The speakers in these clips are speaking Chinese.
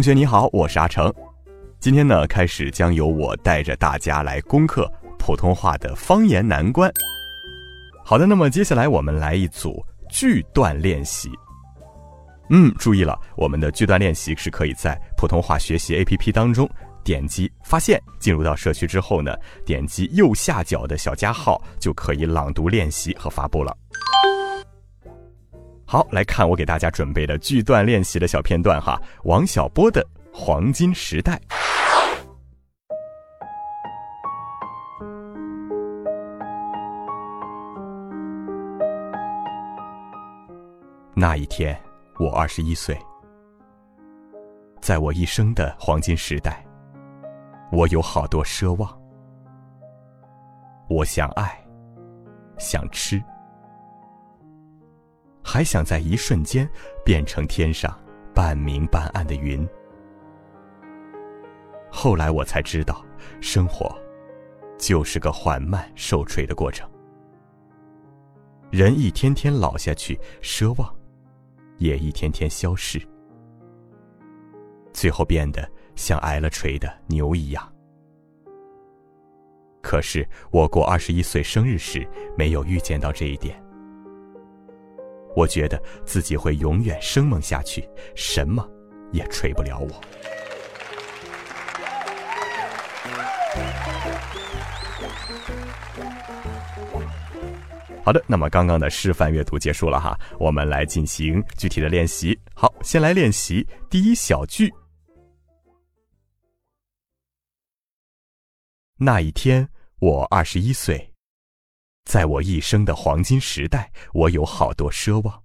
同学你好，我是阿成。今天呢，开始将由我带着大家来攻克普通话的方言难关。好的，那么接下来我们来一组句段练习。嗯，注意了，我们的句段练习是可以在普通话学习 APP 当中点击发现，进入到社区之后呢，点击右下角的小加号就可以朗读练习和发布了。好，来看我给大家准备的句段练习的小片段哈。王小波的《黄金时代》。那一天，我二十一岁，在我一生的黄金时代，我有好多奢望。我想爱，想吃。还想在一瞬间变成天上半明半暗的云。后来我才知道，生活就是个缓慢受锤的过程。人一天天老下去，奢望也一天天消逝，最后变得像挨了锤的牛一样。可是我过二十一岁生日时，没有预见到这一点。我觉得自己会永远生猛下去，什么也锤不了我。好的，那么刚刚的示范阅读结束了哈，我们来进行具体的练习。好，先来练习第一小句。那一天，我二十一岁。在我一生的黄金时代，我有好多奢望。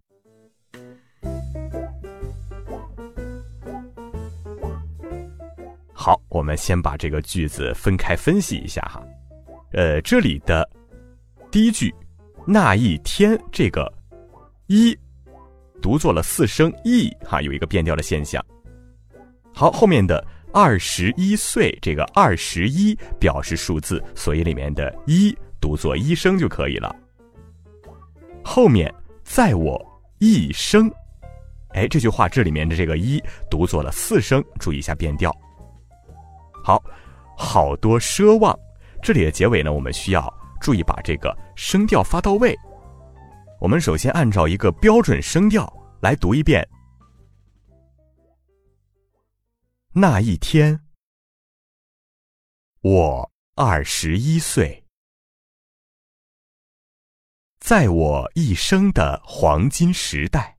好，我们先把这个句子分开分析一下哈。呃，这里的第一句“那一天”这个“一”读作了四声 “e”，哈，有一个变调的现象。好，后面的“二十一岁”这个“二十一”表示数字，所以里面的一。读作一声就可以了。后面在我一生，哎，这句话这里面的这个一读作了四声，注意一下变调。好，好多奢望，这里的结尾呢，我们需要注意把这个声调发到位。我们首先按照一个标准声调来读一遍。那一天，我二十一岁。在我一生的黄金时代，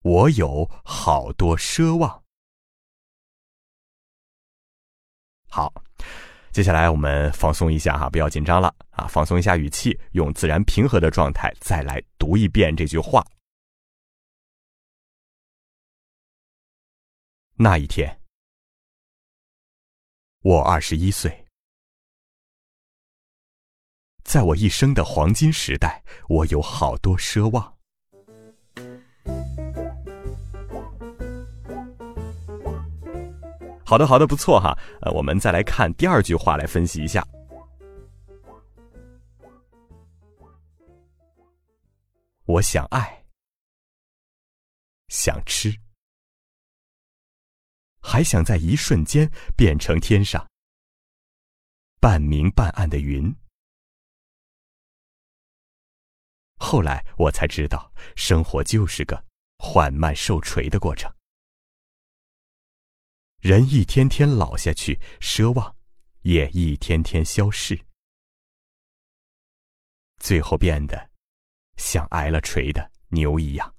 我有好多奢望。好，接下来我们放松一下哈，不要紧张了啊，放松一下语气，用自然平和的状态再来读一遍这句话。那一天，我二十一岁。在我一生的黄金时代，我有好多奢望。好的，好的，不错哈。呃，我们再来看第二句话，来分析一下。我想爱，想吃，还想在一瞬间变成天上半明半暗的云。后来我才知道，生活就是个缓慢受锤的过程。人一天天老下去，奢望也一天天消逝，最后变得像挨了锤的牛一样。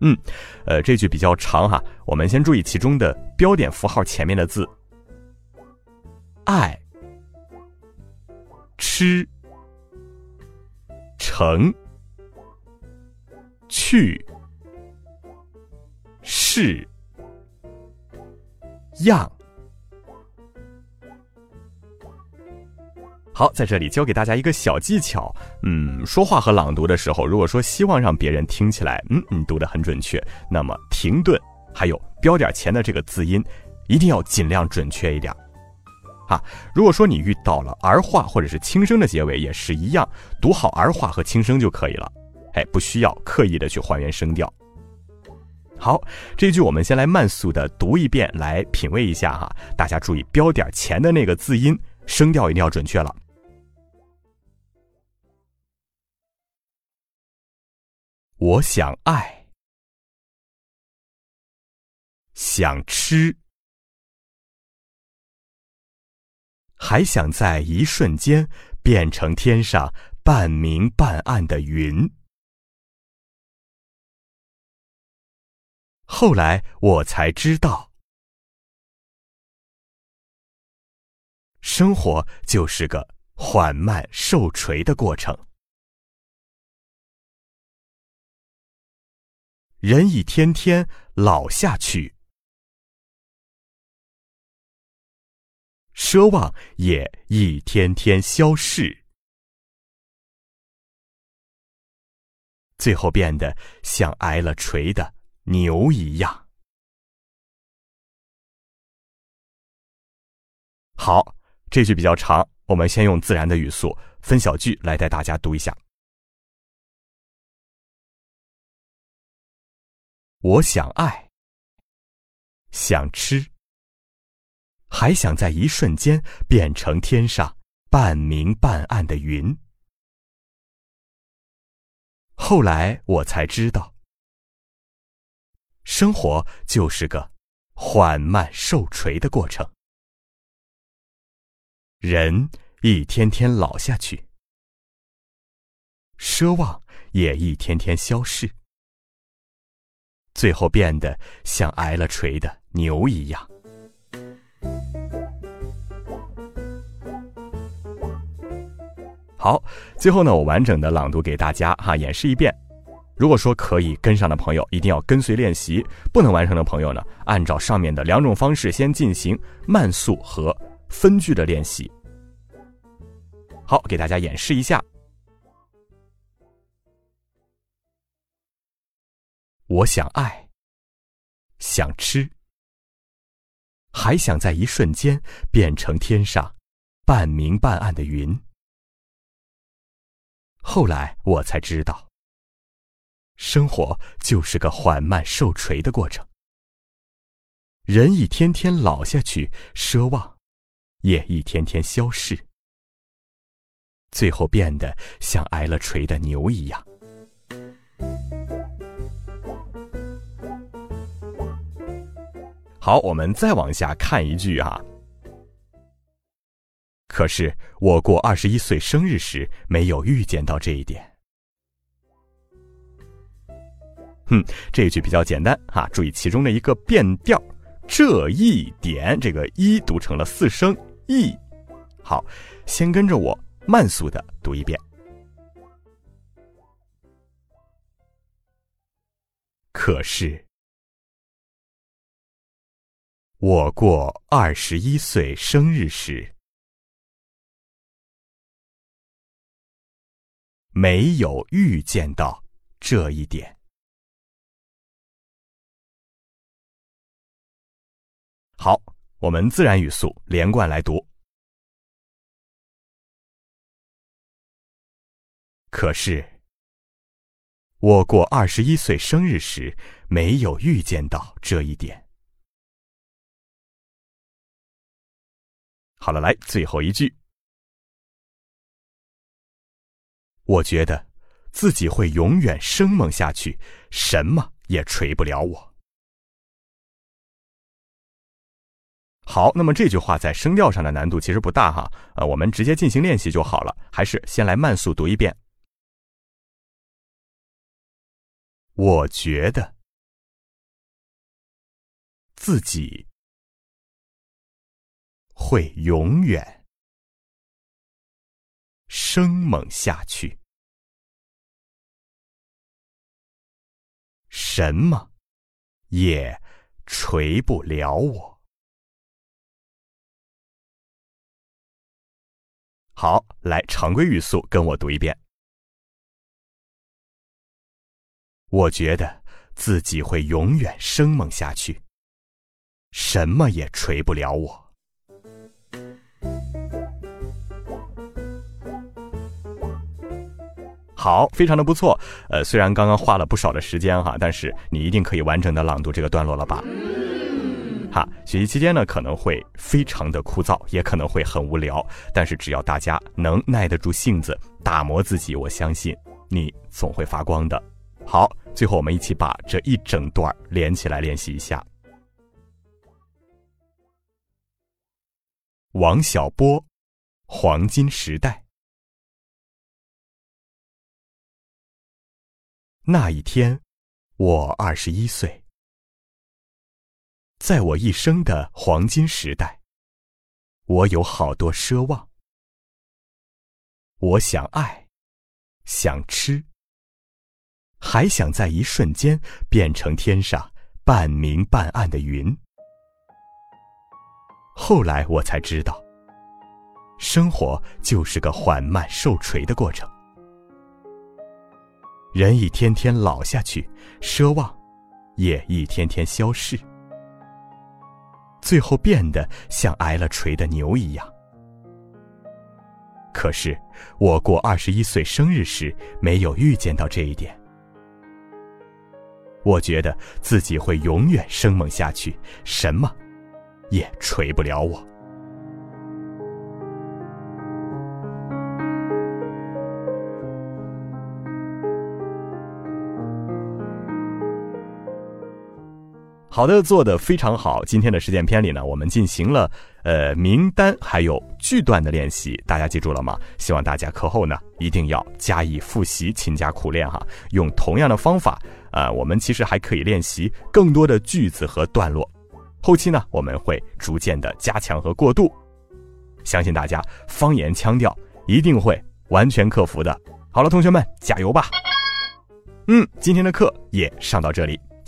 嗯，呃，这句比较长哈，我们先注意其中的标点符号前面的字。爱、吃、成、去、是、样。好，在这里教给大家一个小技巧。嗯，说话和朗读的时候，如果说希望让别人听起来，嗯，你读的很准确，那么停顿还有标点前的这个字音，一定要尽量准确一点。哈，如果说你遇到了儿化或者是轻声的结尾，也是一样，读好儿化和轻声就可以了。哎，不需要刻意的去还原声调。好，这句我们先来慢速的读一遍，来品味一下哈。大家注意标点前的那个字音，声调一定要准确了。我想爱，想吃，还想在一瞬间变成天上半明半暗的云。后来我才知道，生活就是个缓慢受锤的过程。人一天天老下去，奢望也一天天消逝，最后变得像挨了锤的牛一样。好，这句比较长，我们先用自然的语速分小句来带大家读一下。我想爱，想吃，还想在一瞬间变成天上半明半暗的云。后来我才知道，生活就是个缓慢受锤的过程。人一天天老下去，奢望也一天天消逝。最后变得像挨了锤的牛一样。好，最后呢，我完整的朗读给大家哈，演示一遍。如果说可以跟上的朋友，一定要跟随练习；不能完成的朋友呢，按照上面的两种方式先进行慢速和分句的练习。好，给大家演示一下。我想爱，想吃，还想在一瞬间变成天上半明半暗的云。后来我才知道，生活就是个缓慢受锤的过程。人一天天老下去，奢望也一天天消逝，最后变得像挨了锤的牛一样。好，我们再往下看一句啊。可是我过二十一岁生日时，没有预见到这一点。哼，这一句比较简单哈，注意其中的一个变调，这一点，这个一读成了四声一。好，先跟着我慢速的读一遍。可是。我过二十一岁生日时，没有预见到这一点。好，我们自然语速连贯来读。可是，我过二十一岁生日时，没有预见到这一点。好了，来最后一句。我觉得自己会永远生猛下去，什么也锤不了我。好，那么这句话在声调上的难度其实不大哈，呃，我们直接进行练习就好了。还是先来慢速读一遍。我觉得自己会永远生猛下去，什么也锤不了我。好，来常规语速跟我读一遍。我觉得自己会永远生猛下去，什么也锤不了我。好，非常的不错。呃，虽然刚刚花了不少的时间哈，但是你一定可以完整的朗读这个段落了吧？哈，学习期间呢可能会非常的枯燥，也可能会很无聊，但是只要大家能耐得住性子，打磨自己，我相信你总会发光的。好。最后，我们一起把这一整段连起来练习一下。王小波，黄金时代。那一天，我二十一岁，在我一生的黄金时代，我有好多奢望。我想爱，想吃。还想在一瞬间变成天上半明半暗的云。后来我才知道，生活就是个缓慢受锤的过程。人一天天老下去，奢望也一天天消逝，最后变得像挨了锤的牛一样。可是我过二十一岁生日时，没有预见到这一点。我觉得自己会永远生猛下去，什么也锤不了我。好的，做的非常好。今天的实践篇里呢，我们进行了呃名单还有句段的练习，大家记住了吗？希望大家课后呢一定要加以复习，勤加苦练哈。用同样的方法啊，我们其实还可以练习更多的句子和段落。后期呢，我们会逐渐的加强和过渡，相信大家方言腔调一定会完全克服的。好了，同学们加油吧！嗯，今天的课也上到这里。